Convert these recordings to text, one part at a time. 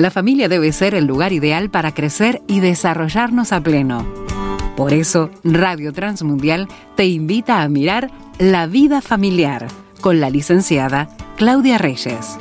la familia debe ser el lugar ideal para crecer y desarrollarnos a pleno. Por eso, Radio Transmundial te invita a mirar La vida familiar con la licenciada Claudia Reyes.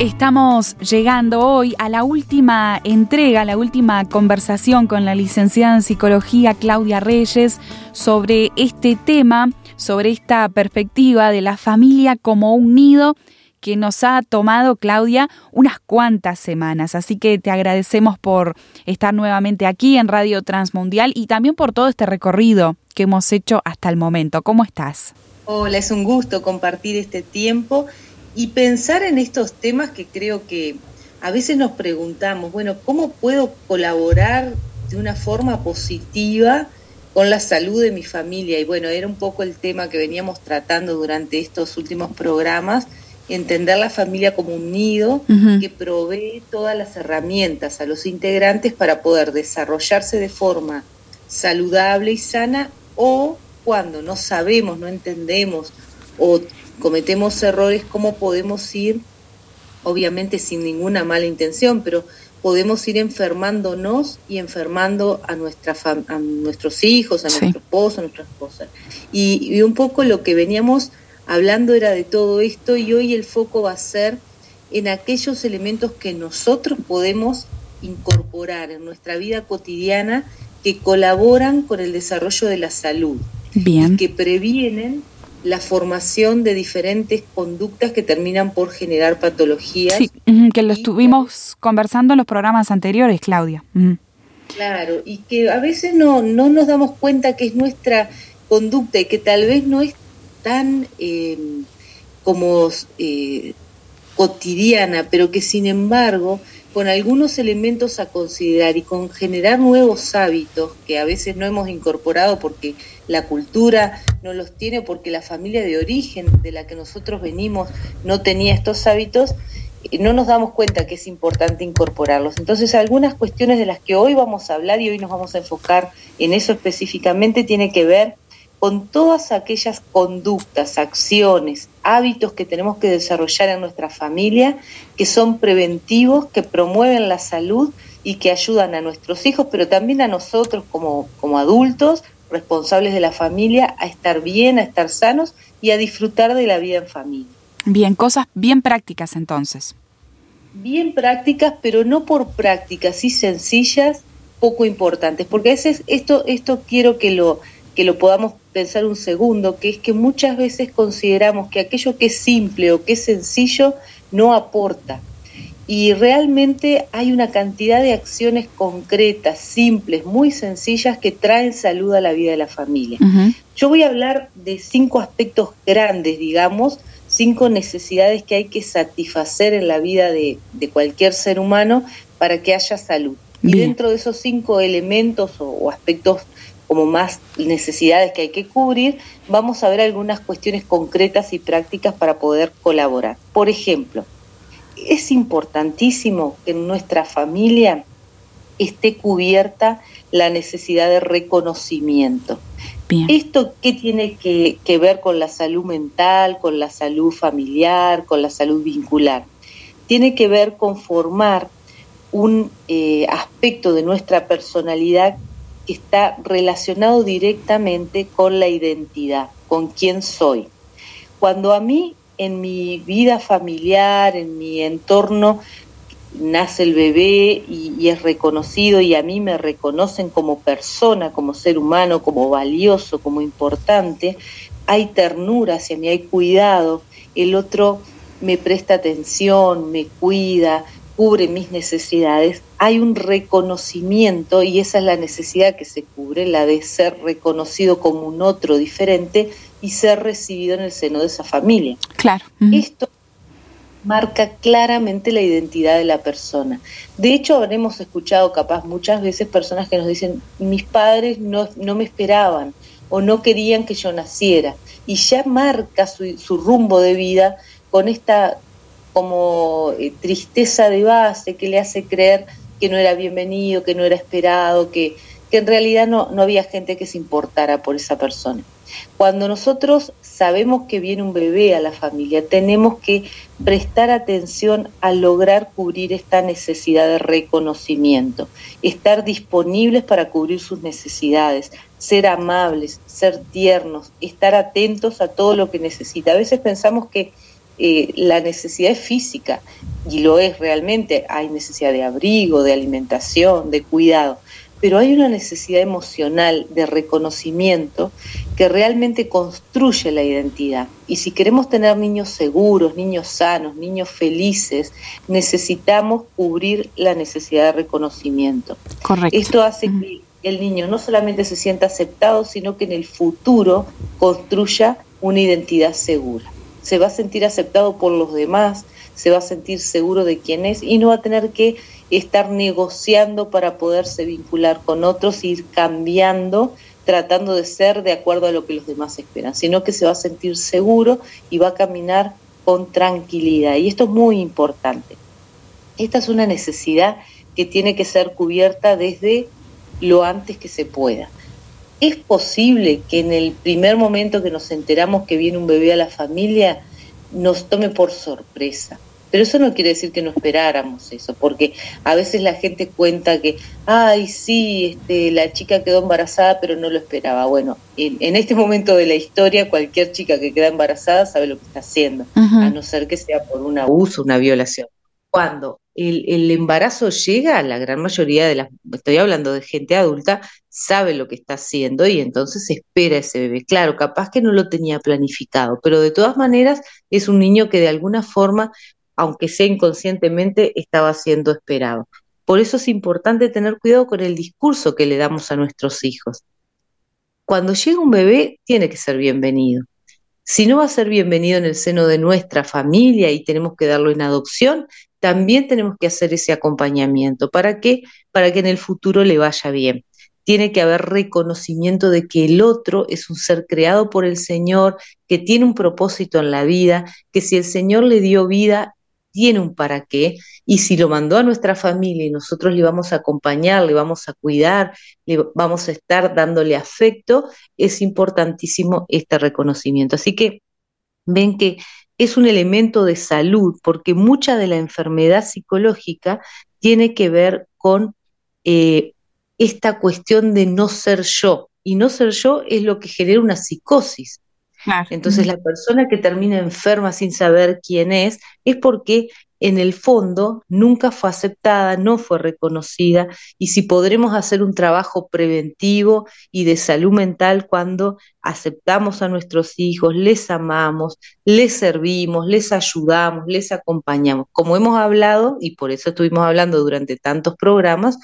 Estamos llegando hoy a la última entrega, la última conversación con la licenciada en psicología Claudia Reyes sobre este tema, sobre esta perspectiva de la familia como un nido que nos ha tomado, Claudia, unas cuantas semanas. Así que te agradecemos por estar nuevamente aquí en Radio Transmundial y también por todo este recorrido que hemos hecho hasta el momento. ¿Cómo estás? Hola, es un gusto compartir este tiempo y pensar en estos temas que creo que a veces nos preguntamos, bueno, ¿cómo puedo colaborar de una forma positiva con la salud de mi familia? Y bueno, era un poco el tema que veníamos tratando durante estos últimos programas, entender la familia como un nido que provee todas las herramientas a los integrantes para poder desarrollarse de forma saludable y sana o cuando no sabemos, no entendemos o cometemos errores, cómo podemos ir, obviamente sin ninguna mala intención, pero podemos ir enfermándonos y enfermando a, nuestra a nuestros hijos, a nuestro esposo, a nuestra esposa. Y, y un poco lo que veníamos hablando era de todo esto y hoy el foco va a ser en aquellos elementos que nosotros podemos incorporar en nuestra vida cotidiana que colaboran con el desarrollo de la salud, Bien. que previenen la formación de diferentes conductas que terminan por generar patologías. Sí, que lo estuvimos conversando en los programas anteriores, Claudia. Claro, y que a veces no, no nos damos cuenta que es nuestra conducta y que tal vez no es tan eh, como eh, cotidiana, pero que sin embargo con algunos elementos a considerar y con generar nuevos hábitos que a veces no hemos incorporado porque la cultura no los tiene, porque la familia de origen de la que nosotros venimos no tenía estos hábitos, eh, no nos damos cuenta que es importante incorporarlos. Entonces, algunas cuestiones de las que hoy vamos a hablar y hoy nos vamos a enfocar en eso específicamente tiene que ver con todas aquellas conductas, acciones, hábitos que tenemos que desarrollar en nuestra familia, que son preventivos, que promueven la salud y que ayudan a nuestros hijos, pero también a nosotros como, como adultos, responsables de la familia, a estar bien, a estar sanos y a disfrutar de la vida en familia. Bien, cosas bien prácticas entonces. Bien prácticas, pero no por prácticas y sencillas, poco importantes, porque a veces esto, esto quiero que lo, que lo podamos pensar un segundo, que es que muchas veces consideramos que aquello que es simple o que es sencillo no aporta. Y realmente hay una cantidad de acciones concretas, simples, muy sencillas que traen salud a la vida de la familia. Yo voy a hablar de cinco aspectos grandes, digamos, cinco necesidades que hay que satisfacer en la vida de, cualquier ser humano para que haya salud. Y dentro de esos cinco elementos o aspectos como más necesidades que hay que cubrir, vamos a ver algunas cuestiones concretas y prácticas para poder colaborar. Por ejemplo, es importantísimo que en nuestra familia esté cubierta la necesidad de reconocimiento. ¿Esto qué tiene que, ver con la salud mental, con la salud familiar, con la salud vincular? Tiene que ver con formar un eh, aspecto de nuestra personalidad está relacionado directamente con la identidad, con quién soy. Cuando a mí en mi vida familiar, en mi entorno, nace el bebé y, es reconocido y a mí me reconocen como persona, como ser humano, como valioso, como importante, hay ternura hacia mí, hay cuidado, el otro me presta atención, me cuida, cubre mis necesidades, hay un reconocimiento y esa es la necesidad que se cubre, la de ser reconocido como un otro diferente y ser recibido en el seno de esa familia. Claro. Esto marca claramente la identidad de la persona. De hecho, habremos escuchado capaz muchas veces personas que nos dicen, mis padres no, no me esperaban o no querían que yo naciera. Y ya marca su, su rumbo de vida con esta como eh, tristeza de base que le hace creer que no era bienvenido, que no era esperado, que, que en realidad no, no había gente que se importara por esa persona. Cuando nosotros sabemos que viene un bebé a la familia, tenemos que prestar atención a lograr cubrir esta necesidad de reconocimiento, estar disponibles para cubrir sus necesidades, ser amables, ser tiernos, estar atentos a todo lo que necesita. A veces pensamos que eh, la necesidad es física y lo es realmente. Hay necesidad de abrigo, de alimentación, de cuidado, pero hay una necesidad emocional de reconocimiento que realmente construye la identidad. Y si queremos tener niños seguros, niños sanos, niños felices, necesitamos cubrir la necesidad de reconocimiento. Correcto. Esto hace que el niño no solamente se sienta aceptado, sino que en el futuro construya una identidad segura. Se va a sentir aceptado por los demás, se va a sentir seguro de quién es y no va a tener que estar negociando para poderse vincular con otros, ir cambiando, tratando de ser de acuerdo a lo que los demás esperan, sino que se va a sentir seguro y va a caminar con tranquilidad. Y esto es muy importante. Esta es una necesidad que tiene que ser cubierta desde lo antes que se pueda. Es posible que en el primer momento que nos enteramos que viene un bebé a la familia nos tome por sorpresa. Pero eso no quiere decir que no esperáramos eso, porque a veces la gente cuenta que, ay, sí, este, la chica quedó embarazada, pero no lo esperaba. Bueno, en, este momento de la historia, cualquier chica que queda embarazada sabe lo que está haciendo, a no ser que sea por un abuso, una violación. Cuando el, embarazo llega, la gran mayoría de las, estoy hablando de gente adulta, sabe lo que está haciendo y entonces espera ese bebé. Claro, capaz que no lo tenía planificado, pero de todas maneras es un niño que de alguna forma, aunque sea inconscientemente, estaba siendo esperado. Por eso es importante tener cuidado con el discurso que le damos a nuestros hijos. Cuando llega un bebé, tiene que ser bienvenido. Si no va a ser bienvenido en el seno de nuestra familia y tenemos que darlo en adopción, también tenemos que hacer ese acompañamiento. ¿Para qué? Para que en el futuro le vaya bien. Tiene que haber reconocimiento de que el otro es un ser creado por el Señor, que tiene un propósito en la vida, que si el Señor le dio vida, tiene un para qué, y si lo mandó a nuestra familia y nosotros le vamos a acompañar, le vamos a cuidar, le vamos a estar dándole afecto, es importantísimo este reconocimiento. Así que ven que es un elemento de salud, porque mucha de la enfermedad psicológica tiene que ver con eh, esta cuestión de no ser yo. Y no ser yo es lo que genera una psicosis. Entonces la persona que termina enferma sin saber quién es es porque en el fondo nunca fue aceptada, no fue reconocida y si podremos hacer un trabajo preventivo y de salud mental cuando aceptamos a nuestros hijos, les amamos, les servimos, les ayudamos, les acompañamos. Como hemos hablado, y por eso estuvimos hablando durante tantos programas,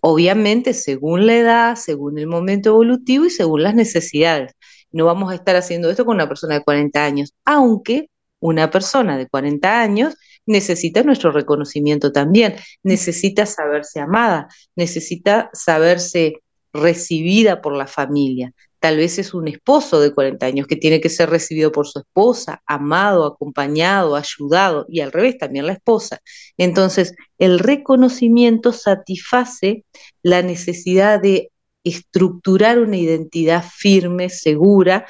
obviamente según la edad, según el momento evolutivo y según las necesidades. No vamos a estar haciendo esto con una persona de 40 años, aunque una persona de 40 años necesita nuestro reconocimiento también, necesita saberse amada, necesita saberse recibida por la familia. Tal vez es un esposo de 40 años que tiene que ser recibido por su esposa, amado, acompañado, ayudado, y al revés también la esposa. Entonces, el reconocimiento satisface la necesidad de estructurar una identidad firme, segura,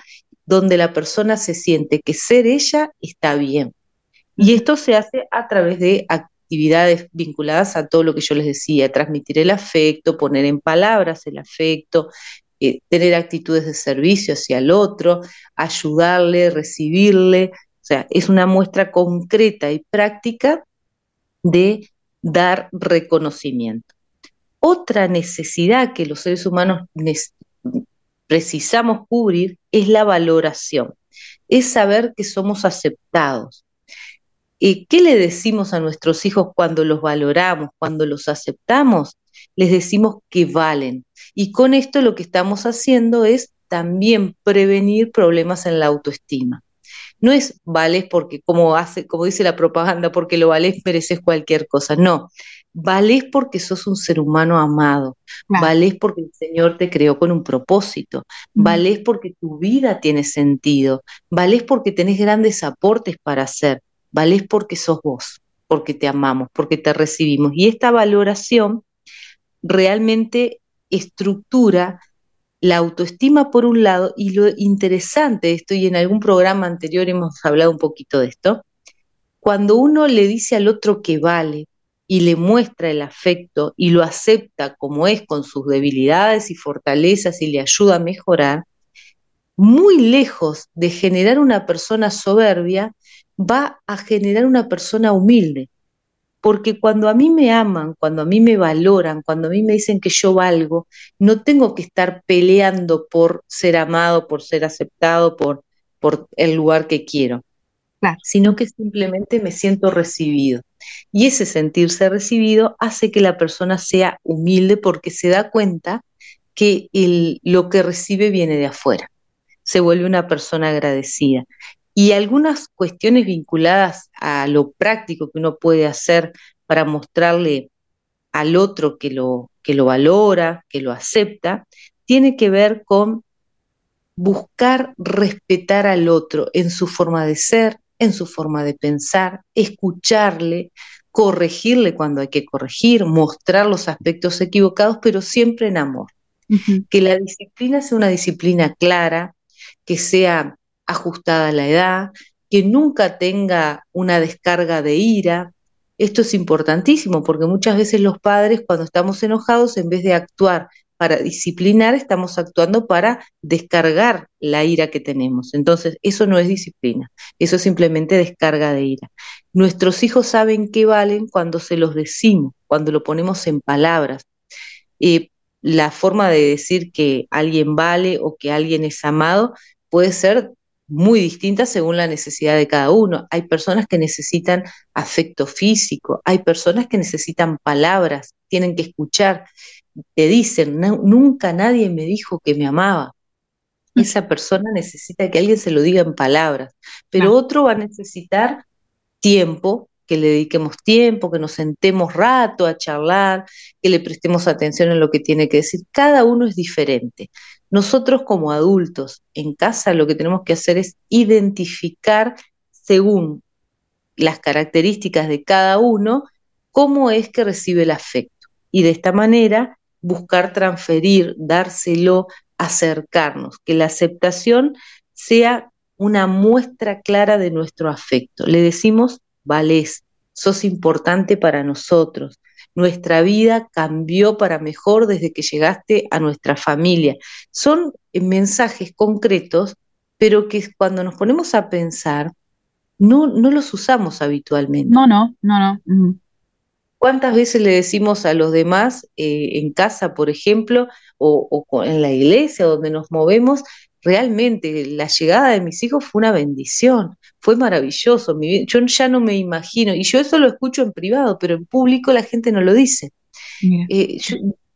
donde la persona se siente que ser ella está bien, y esto se hace a través de actividades vinculadas a todo lo que yo les decía, transmitir el afecto, poner en palabras el afecto, eh, tener actitudes de servicio hacia el otro, ayudarle, recibirle. O sea, es una muestra concreta y práctica de dar reconocimiento. Otra necesidad que los seres humanos precisamos cubrir es la valoración, es saber que somos aceptados, ¿Y qué le decimos a nuestros hijos cuando los valoramos, cuando los aceptamos? Les decimos que valen. Y con esto lo que estamos haciendo es también prevenir problemas en la autoestima. No es vales porque, como, hace, como dice la propaganda, porque lo vales mereces cualquier cosa. No, vales porque sos un ser humano amado, vales porque el Señor te creó con un propósito, vales porque tu vida tiene sentido, vales porque tenés grandes aportes para hacer, valés porque sos vos, porque te amamos, porque te recibimos. Y esta valoración realmente estructura la autoestima por un lado y lo interesante de esto, y en algún programa anterior hemos hablado un poquito de esto, cuando uno le dice al otro que vale y le muestra el afecto y lo acepta como es con sus debilidades y fortalezas y le ayuda a mejorar, muy lejos de generar una persona soberbia, va a generar una persona humilde. Porque cuando a mí me aman, cuando a mí me valoran, cuando a mí me dicen que yo valgo, no tengo que estar peleando por ser amado, por ser aceptado, por, por el lugar que quiero, sino que simplemente me siento recibido. Y ese sentirse recibido hace que la persona sea humilde porque se da cuenta que lo que recibe viene de afuera. Se vuelve una persona agradecida. Y algunas cuestiones vinculadas a lo práctico que uno puede hacer para mostrarle al otro que lo, que lo valora, que lo acepta, tiene que ver con buscar respetar al otro en su forma de ser, en su forma de pensar, escucharle, corregirle cuando hay que corregir, mostrar los aspectos equivocados, pero siempre en amor. Que la disciplina sea una disciplina clara, que sea ajustada a la edad, que nunca tenga una descarga de ira. Esto es importantísimo porque muchas veces los padres cuando estamos enojados, en vez de actuar para disciplinar, estamos actuando para descargar la ira que tenemos. Entonces, eso no es disciplina, eso es simplemente descarga de ira. Nuestros hijos saben qué valen cuando se los decimos, cuando lo ponemos en palabras. Eh, la forma de decir que alguien vale o que alguien es amado puede ser muy distintas según la necesidad de cada uno. Hay personas que necesitan afecto físico, hay personas que necesitan palabras, tienen que escuchar, te dicen, nunca nadie me dijo que me amaba. Mm. Esa persona necesita que alguien se lo diga en palabras, pero otro va a necesitar tiempo, que le dediquemos tiempo, que nos sentemos rato a charlar, que le prestemos atención en lo que tiene que decir. Cada uno es diferente. Nosotros como adultos en casa lo que tenemos que hacer es identificar según las características de cada uno cómo es que recibe el afecto. Y de esta manera buscar transferir, dárselo, acercarnos, que la aceptación sea una muestra clara de nuestro afecto. Le decimos, vales, sos importante para nosotros, nuestra vida cambió para mejor desde que llegaste a nuestra familia. Son mensajes concretos, pero que cuando nos ponemos a pensar, no, no los usamos habitualmente. No, no, no, no. ¿Cuántas veces le decimos a los demás eh, en casa, por ejemplo, o, o, en la iglesia donde nos movemos, realmente la llegada de mis hijos fue una bendición, fue maravilloso. yo ya no me imagino, y yo eso lo escucho en privado, pero en público la gente no lo dice. Eh,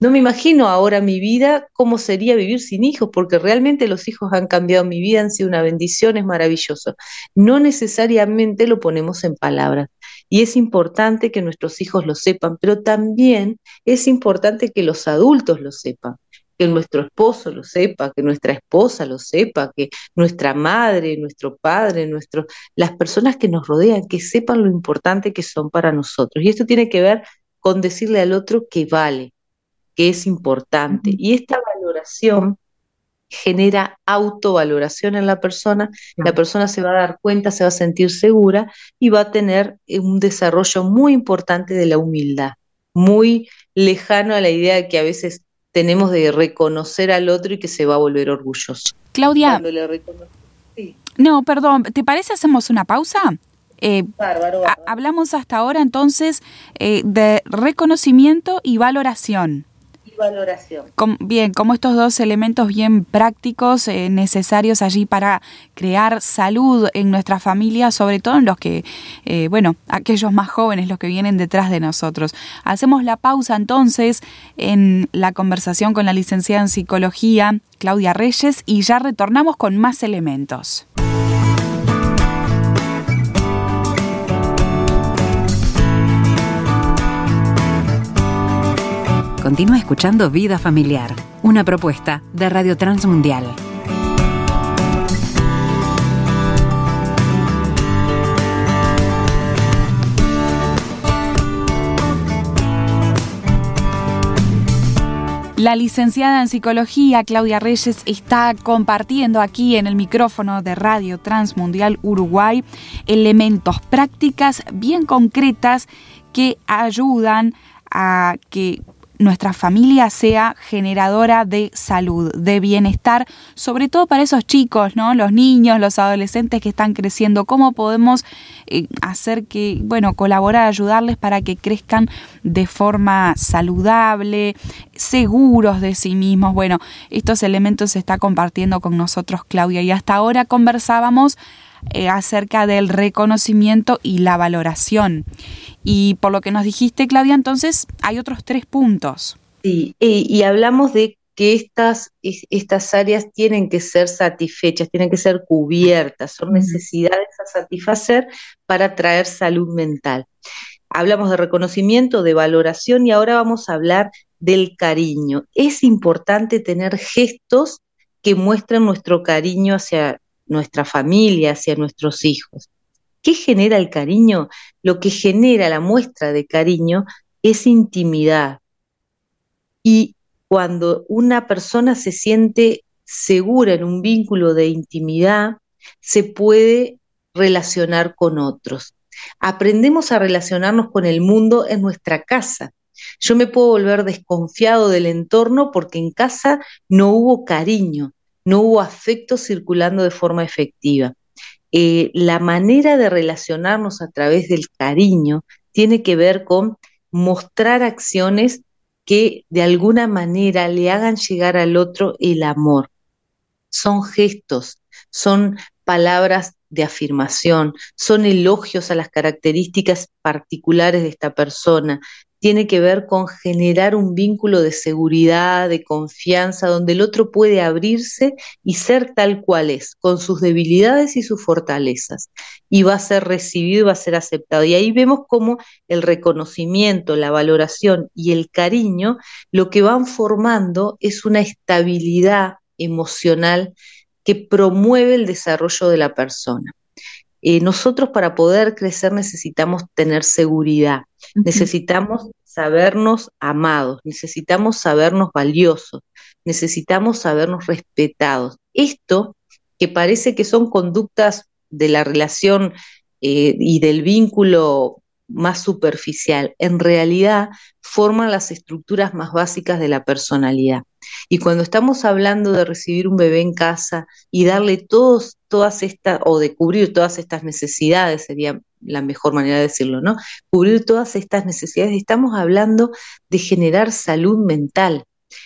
no me imagino ahora mi vida, cómo sería vivir sin hijos, porque realmente los hijos han cambiado mi vida, han sido una bendición, es maravilloso. No necesariamente lo ponemos en palabras. Y es importante que nuestros hijos lo sepan, pero también es importante que los adultos lo sepan que nuestro esposo lo sepa, que nuestra esposa lo sepa, que nuestra madre, nuestro padre, nuestro, las personas que nos rodean, que sepan lo importante que son para nosotros. Y esto tiene que ver con decirle al otro que vale, que es importante. Y esta valoración genera autovaloración en la persona, la persona se va a dar cuenta, se va a sentir segura y va a tener un desarrollo muy importante de la humildad, muy lejano a la idea de que a veces tenemos de reconocer al otro y que se va a volver orgulloso. Claudia. No, perdón, ¿te parece hacemos una pausa? Eh, bárbaro, hablamos hasta ahora entonces eh, de reconocimiento y valoración valoración. bien, como estos dos elementos bien prácticos eh, necesarios allí para crear salud en nuestra familia, sobre todo en los que, eh, bueno, aquellos más jóvenes, los que vienen detrás de nosotros. Hacemos la pausa entonces en la conversación con la licenciada en psicología, Claudia Reyes, y ya retornamos con más elementos. Continúa escuchando Vida Familiar, una propuesta de Radio Transmundial. La licenciada en psicología Claudia Reyes está compartiendo aquí en el micrófono de Radio Transmundial Uruguay elementos, prácticas bien concretas que ayudan a que nuestra familia sea generadora de salud, de bienestar, sobre todo para esos chicos, ¿no? Los niños, los adolescentes que están creciendo, cómo podemos eh, hacer que, bueno, colaborar, ayudarles para que crezcan de forma saludable, seguros de sí mismos. Bueno, estos elementos se está compartiendo con nosotros Claudia y hasta ahora conversábamos eh, acerca del reconocimiento y la valoración. Y por lo que nos dijiste, Claudia, entonces hay otros tres puntos. Sí, y, hablamos de que estas, estas áreas tienen que ser satisfechas, tienen que ser cubiertas, son necesidades a satisfacer para traer salud mental. Hablamos de reconocimiento, de valoración y ahora vamos a hablar del cariño. Es importante tener gestos que muestren nuestro cariño hacia nuestra familia, hacia nuestros hijos. ¿Qué genera el cariño? Lo que genera la muestra de cariño es intimidad. Y cuando una persona se siente segura en un vínculo de intimidad, se puede relacionar con otros. Aprendemos a relacionarnos con el mundo en nuestra casa. Yo me puedo volver desconfiado del entorno porque en casa no hubo cariño, no hubo afecto circulando de forma efectiva. Eh, la manera de relacionarnos a través del cariño tiene que ver con mostrar acciones que de alguna manera le hagan llegar al otro el amor. Son gestos, son palabras de afirmación, son elogios a las características particulares de esta persona, tiene que ver con generar un vínculo de seguridad, de confianza, donde el otro puede abrirse y ser tal cual es, con sus debilidades y sus fortalezas. Y va a ser recibido, va a ser aceptado. Y ahí vemos cómo el reconocimiento, la valoración y el cariño lo que van formando es una estabilidad emocional que promueve el desarrollo de la persona. Eh, nosotros para poder crecer necesitamos tener seguridad, necesitamos sabernos amados, necesitamos sabernos valiosos, necesitamos sabernos respetados. Esto que parece que son conductas de la relación eh, y del vínculo más superficial, en realidad forman las estructuras más básicas de la personalidad. Y cuando estamos hablando de recibir un bebé en casa y darle todos, todas estas, o de cubrir todas estas necesidades, sería la mejor manera de decirlo, ¿no? Cubrir todas estas necesidades, estamos hablando de generar salud mental.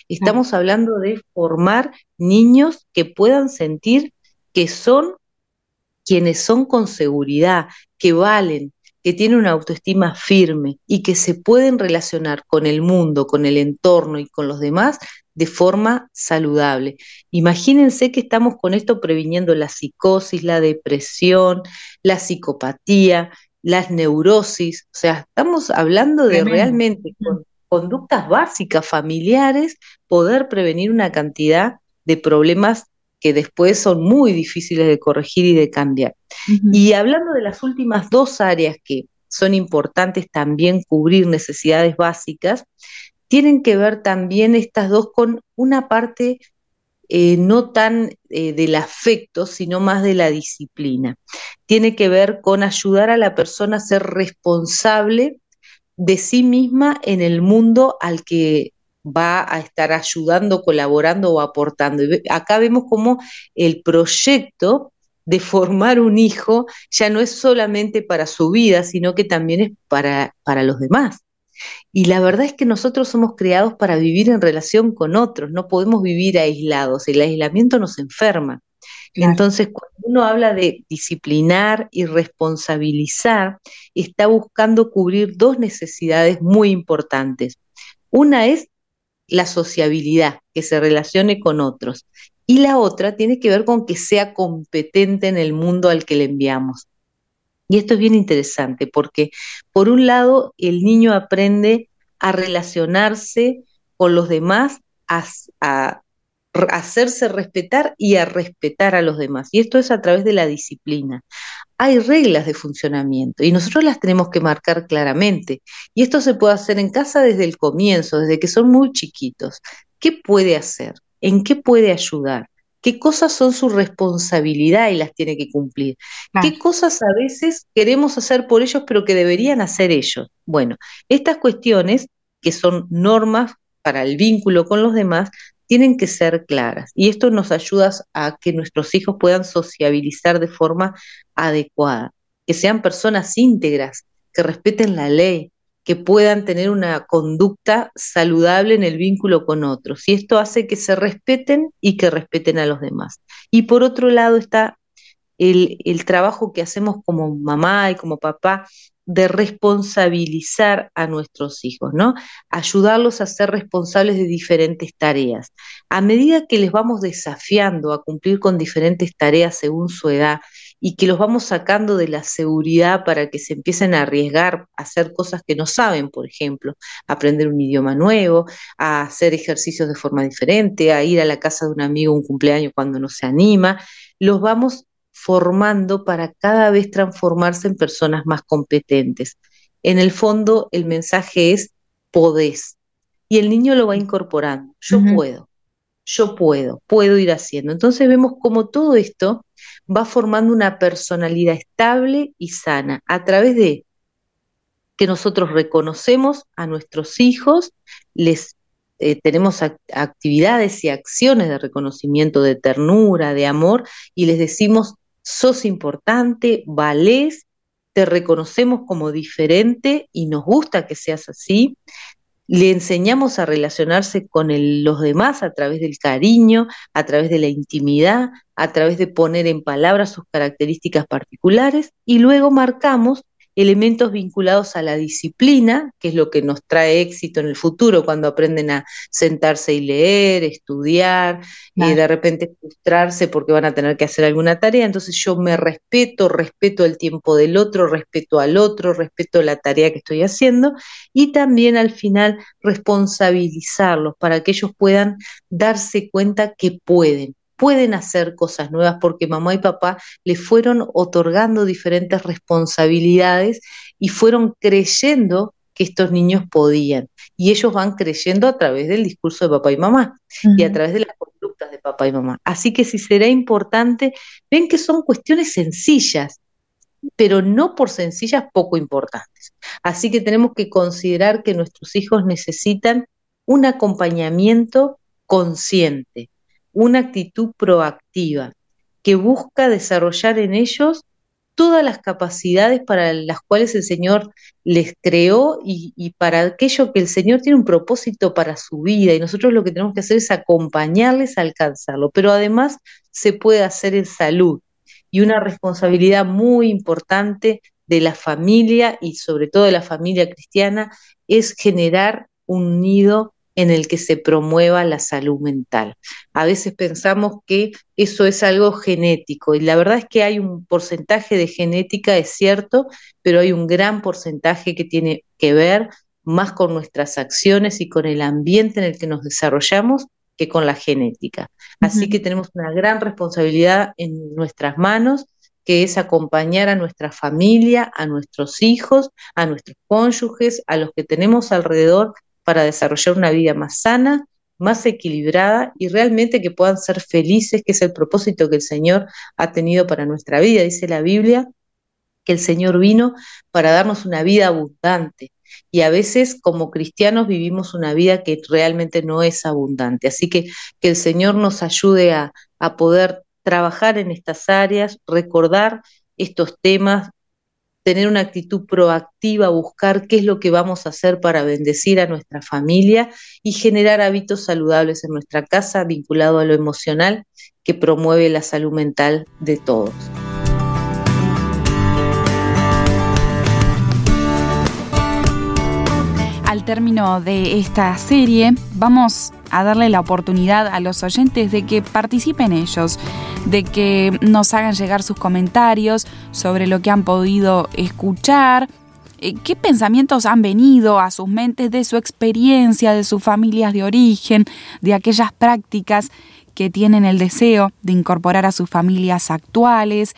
Estamos hablando de formar niños que puedan sentir que son quienes son con seguridad, que valen, que tienen una autoestima firme y que se pueden relacionar con el mundo, con el entorno y con los demás de forma saludable. Imagínense que estamos con esto previniendo la psicosis, la depresión, la psicopatía, las neurosis, o sea, estamos hablando de realmente con conductas básicas familiares poder prevenir una cantidad de problemas que después son muy difíciles de corregir y de cambiar. Y hablando de las últimas dos áreas que son importantes también cubrir necesidades básicas, tienen que ver también estas dos con una parte eh, no tan eh, del afecto, sino más de la disciplina. Tiene que ver con ayudar a la persona a ser responsable de sí misma en el mundo al que va a estar ayudando, colaborando o aportando. Y acá vemos cómo el proyecto de formar un hijo ya no es solamente para su vida, sino que también es para, para los demás. Y la verdad es que nosotros somos creados para vivir en relación con otros, no podemos vivir aislados, el aislamiento nos enferma. Entonces, cuando uno habla de disciplinar y responsabilizar, está buscando cubrir dos necesidades muy importantes. Una es la sociabilidad, que se relacione con otros. Y la otra tiene que ver con que sea competente en el mundo al que le enviamos. Y esto es bien interesante porque, por un lado, el niño aprende a relacionarse con los demás, a, hacerse respetar y a respetar a los demás. Y esto es a través de la disciplina hay reglas de funcionamiento y nosotros las tenemos que marcar claramente. Y esto se puede hacer en casa desde el comienzo, desde que son muy chiquitos. ¿qué puede hacer? ¿En qué puede ayudar? ¿Qué cosas son su responsabilidad y las tiene que cumplir? ¿Qué cosas a veces queremos hacer por ellos pero que deberían hacer ellos? Bueno, estas cuestiones, que son normas para el vínculo con los demás, tienen que ser claras. Y esto nos ayuda a que nuestros hijos puedan sociabilizar de forma adecuada, que sean personas íntegras, que respeten la ley, que puedan tener una conducta saludable en el vínculo con otros. Y esto hace que se respeten y que respeten a los demás. Y por otro lado está el, el trabajo que hacemos como mamá y como papá de responsabilizar a nuestros hijos, ¿no? Ayudarlos a ser responsables de diferentes tareas. A medida que les vamos desafiando a cumplir con diferentes tareas según su edad y que los vamos sacando de la seguridad para que se empiecen a arriesgar a hacer cosas que no saben, por ejemplo, aprender un idioma nuevo, a hacer ejercicios de forma diferente, a ir a la casa de un amigo un cumpleaños cuando no se anima, los vamos formando para cada vez transformarse en personas más competentes. En el fondo, el mensaje es podés. Y el niño lo va incorporando. Yo puedo, yo puedo, puedo ir haciendo. Entonces vemos cómo todo esto va formando una personalidad estable y sana a través de que nosotros reconocemos a nuestros hijos, les eh, tenemos actividades y acciones de reconocimiento, de ternura, de amor, y les decimos, sos importante, valés, te reconocemos como diferente y nos gusta que seas así. Le enseñamos a relacionarse con los demás a través del cariño, a través de la intimidad, a través de poner en palabras sus características particulares y luego marcamos elementos vinculados a la disciplina, que es lo que nos trae éxito en el futuro cuando aprenden a sentarse y leer, estudiar, y de repente frustrarse porque van a tener que hacer alguna tarea. Entonces yo me respeto, respeto el tiempo del otro, respeto al otro, respeto la tarea que estoy haciendo y también al final responsabilizarlos para que ellos puedan darse cuenta que pueden pueden hacer cosas nuevas porque mamá y papá le fueron otorgando diferentes responsabilidades y fueron creyendo que estos niños podían. Y ellos van creyendo a través del discurso de papá y mamá y a través de las conductas de papá y mamá. Así que si será importante, ven que son cuestiones sencillas, pero no por sencillas poco importantes. Así que tenemos que considerar que nuestros hijos necesitan un acompañamiento consciente, una actitud proactiva que busca desarrollar en ellos todas las capacidades para las cuales el Señor les creó y, para aquello que el Señor tiene un propósito para su vida. Y nosotros lo que tenemos que hacer es acompañarles a alcanzarlo, pero además se puede hacer en salud y una responsabilidad muy importante de la familia y sobre todo de la familia cristiana es generar un nido en el que se promueva la salud mental. A veces pensamos que eso es algo genético y la verdad es que hay un porcentaje de genética, es cierto, pero hay un gran porcentaje que tiene que ver más con nuestras acciones y con el ambiente en el que nos desarrollamos que con la genética. Así que tenemos una gran responsabilidad en nuestras manos que es acompañar a nuestra familia, a nuestros hijos, a nuestros cónyuges, a los que tenemos alrededor para desarrollar una vida más sana, más equilibrada y realmente que puedan ser felices, que es el propósito que el Señor ha tenido para nuestra vida. Dice la Biblia que el Señor vino para darnos una vida abundante y a veces como cristianos vivimos una vida que realmente no es abundante. Así que que el Señor nos ayude a, a poder trabajar en estas áreas, recordar estos temas, tener una actitud proactiva, buscar qué es lo que vamos a hacer para bendecir a nuestra familia y generar hábitos saludables en nuestra casa vinculado a lo emocional que promueve la salud mental de todos. Al término de esta serie, vamos a darle la oportunidad a los oyentes de que participen ellos, de que nos hagan llegar sus comentarios sobre lo que han podido escuchar, eh, qué pensamientos han venido a sus mentes de su experiencia, de sus familias de origen, de aquellas prácticas que tienen el deseo de incorporar a sus familias actuales,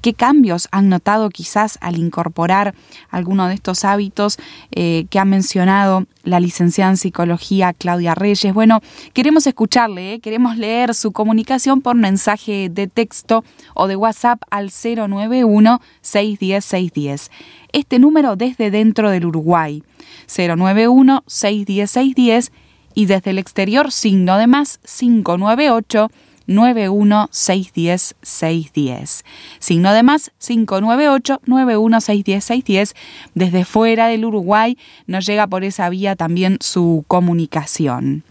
qué cambios han notado quizás al incorporar alguno de estos hábitos eh, que ha mencionado la licenciada en psicología Claudia Reyes. Bueno, queremos escucharle, ¿eh? queremos leer su comunicación por mensaje de texto o de WhatsApp al 091 610 610. Este número desde dentro del Uruguay. 091 610 610 y desde el exterior signo de más 598 91610 610. Signo de más 598 91610 610. Desde fuera del Uruguay nos llega por esa vía también su comunicación.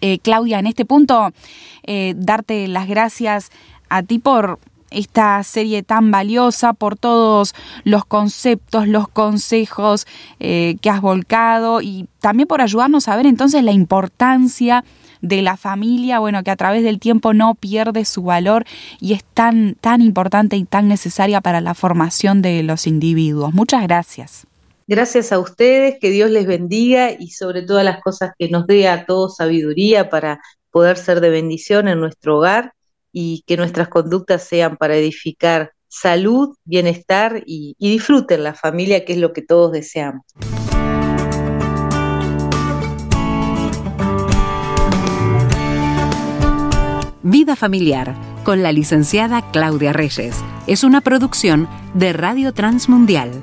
Eh, Claudia, en este punto, eh, darte las gracias a ti por esta serie tan valiosa, por todos los conceptos, los consejos eh, que has volcado y también por ayudarnos a ver entonces la importancia de la familia, bueno, que a través del tiempo no pierde su valor y es tan, tan importante y tan necesaria para la formación de los individuos. Muchas gracias. Gracias a ustedes, que Dios les bendiga y sobre todas las cosas que nos dé a todos sabiduría para poder ser de bendición en nuestro hogar y que nuestras conductas sean para edificar salud, bienestar y, y disfruten la familia, que es lo que todos deseamos. Vida Familiar con la licenciada Claudia Reyes. Es una producción de Radio Transmundial